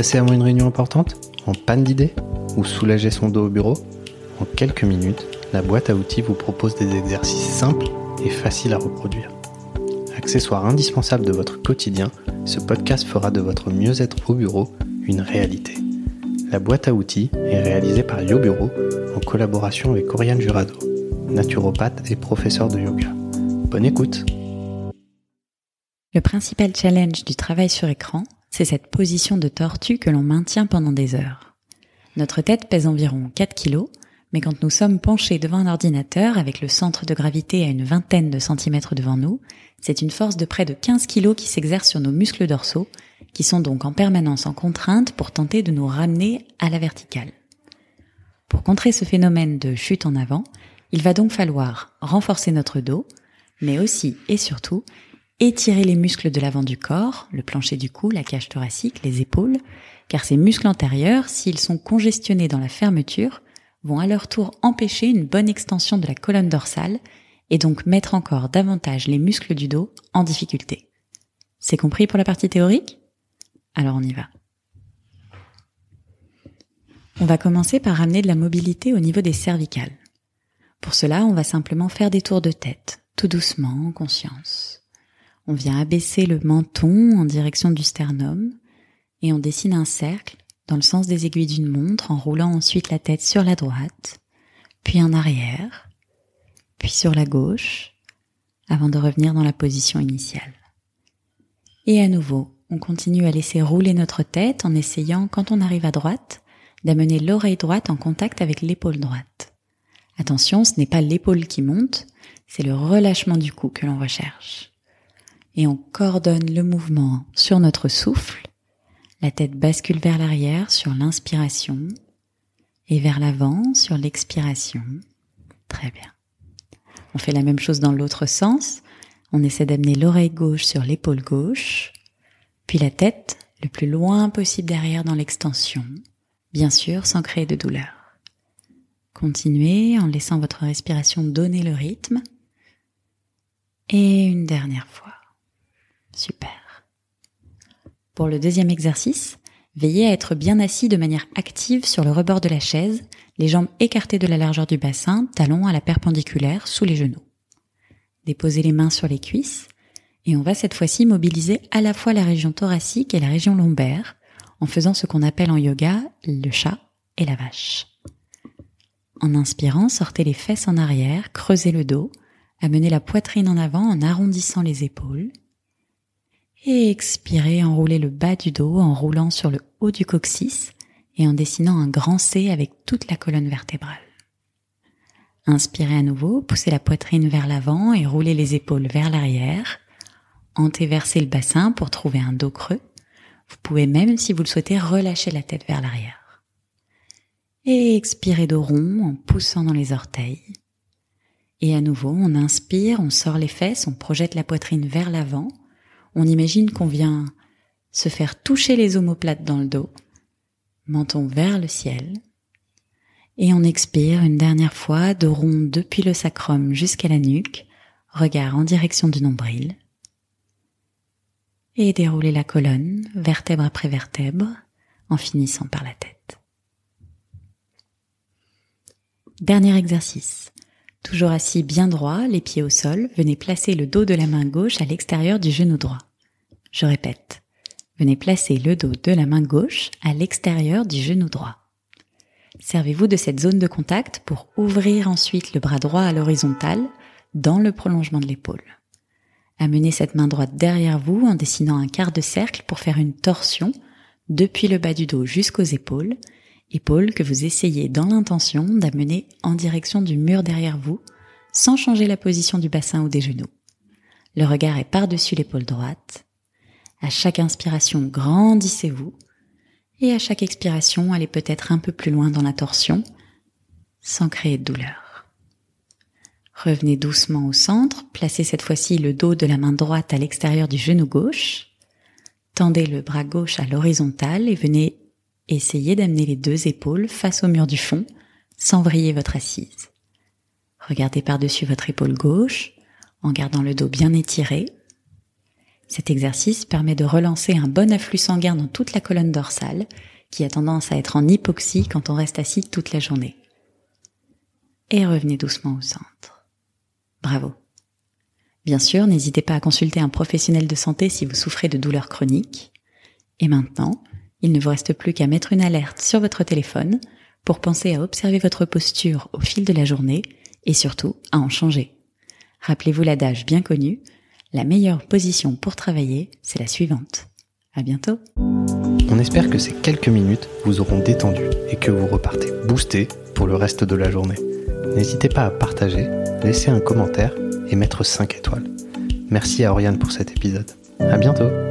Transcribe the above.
Stressé avant une réunion importante En panne d'idées Ou soulager son dos au bureau En quelques minutes, la boîte à outils vous propose des exercices simples et faciles à reproduire. Accessoire indispensable de votre quotidien, ce podcast fera de votre mieux-être au bureau une réalité. La boîte à outils est réalisée par YoBureau en collaboration avec Oriane Jurado, naturopathe et professeur de yoga. Bonne écoute Le principal challenge du travail sur écran, c'est cette position de tortue que l'on maintient pendant des heures. Notre tête pèse environ 4 kg, mais quand nous sommes penchés devant un ordinateur avec le centre de gravité à une vingtaine de centimètres devant nous, c'est une force de près de 15 kg qui s'exerce sur nos muscles dorsaux, qui sont donc en permanence en contrainte pour tenter de nous ramener à la verticale. Pour contrer ce phénomène de chute en avant, il va donc falloir renforcer notre dos, mais aussi et surtout étirer les muscles de l'avant du corps, le plancher du cou, la cage thoracique, les épaules, car ces muscles antérieurs, s'ils sont congestionnés dans la fermeture, vont à leur tour empêcher une bonne extension de la colonne dorsale et donc mettre encore davantage les muscles du dos en difficulté. C'est compris pour la partie théorique? Alors on y va. On va commencer par ramener de la mobilité au niveau des cervicales. Pour cela, on va simplement faire des tours de tête, tout doucement, en conscience. On vient abaisser le menton en direction du sternum et on dessine un cercle dans le sens des aiguilles d'une montre en roulant ensuite la tête sur la droite, puis en arrière, puis sur la gauche, avant de revenir dans la position initiale. Et à nouveau, on continue à laisser rouler notre tête en essayant, quand on arrive à droite, d'amener l'oreille droite en contact avec l'épaule droite. Attention, ce n'est pas l'épaule qui monte, c'est le relâchement du cou que l'on recherche. Et on coordonne le mouvement sur notre souffle. La tête bascule vers l'arrière sur l'inspiration et vers l'avant sur l'expiration. Très bien. On fait la même chose dans l'autre sens. On essaie d'amener l'oreille gauche sur l'épaule gauche, puis la tête le plus loin possible derrière dans l'extension, bien sûr sans créer de douleur. Continuez en laissant votre respiration donner le rythme. Et une dernière fois. Super. Pour le deuxième exercice, veillez à être bien assis de manière active sur le rebord de la chaise, les jambes écartées de la largeur du bassin, talons à la perpendiculaire sous les genoux. Déposez les mains sur les cuisses et on va cette fois-ci mobiliser à la fois la région thoracique et la région lombaire en faisant ce qu'on appelle en yoga le chat et la vache. En inspirant, sortez les fesses en arrière, creusez le dos, amenez la poitrine en avant en arrondissant les épaules. Et expirez, enroulez le bas du dos en roulant sur le haut du coccyx et en dessinant un grand C avec toute la colonne vertébrale. Inspirez à nouveau, poussez la poitrine vers l'avant et roulez les épaules vers l'arrière. Antéversez le bassin pour trouver un dos creux. Vous pouvez même, si vous le souhaitez, relâcher la tête vers l'arrière. Et expirez de rond en poussant dans les orteils. Et à nouveau, on inspire, on sort les fesses, on projette la poitrine vers l'avant. On imagine qu'on vient se faire toucher les omoplates dans le dos, menton vers le ciel. Et on expire une dernière fois de rond depuis le sacrum jusqu'à la nuque, regard en direction du nombril. Et dérouler la colonne, vertèbre après vertèbre, en finissant par la tête. Dernier exercice. Toujours assis bien droit, les pieds au sol, venez placer le dos de la main gauche à l'extérieur du genou droit. Je répète. Venez placer le dos de la main gauche à l'extérieur du genou droit. Servez-vous de cette zone de contact pour ouvrir ensuite le bras droit à l'horizontale dans le prolongement de l'épaule. Amenez cette main droite derrière vous en dessinant un quart de cercle pour faire une torsion depuis le bas du dos jusqu'aux épaules Épaules que vous essayez dans l'intention d'amener en direction du mur derrière vous, sans changer la position du bassin ou des genoux. Le regard est par-dessus l'épaule droite. À chaque inspiration, grandissez-vous. Et à chaque expiration, allez peut-être un peu plus loin dans la torsion, sans créer de douleur. Revenez doucement au centre, placez cette fois-ci le dos de la main droite à l'extérieur du genou gauche. Tendez le bras gauche à l'horizontale et venez essayez d'amener les deux épaules face au mur du fond sans vriller votre assise. Regardez par-dessus votre épaule gauche en gardant le dos bien étiré Cet exercice permet de relancer un bon afflux sanguin dans toute la colonne dorsale, qui a tendance à être en hypoxie quand on reste assis toute la journée. Et revenez doucement au centre. Bravo. Bien sûr, n'hésitez pas à consulter un professionnel de santé si vous souffrez de douleurs chroniques. Et maintenant, il ne vous reste plus qu'à mettre une alerte sur votre téléphone pour penser à observer votre posture au fil de la journée et surtout à en changer. Rappelez-vous l'adage bien connu, la meilleure position pour travailler, c'est la suivante. À bientôt. On espère que ces quelques minutes vous auront détendu et que vous repartez boosté pour le reste de la journée. N'hésitez pas à partager, laisser un commentaire et mettre 5 étoiles. Merci à Oriane pour cet épisode. À bientôt.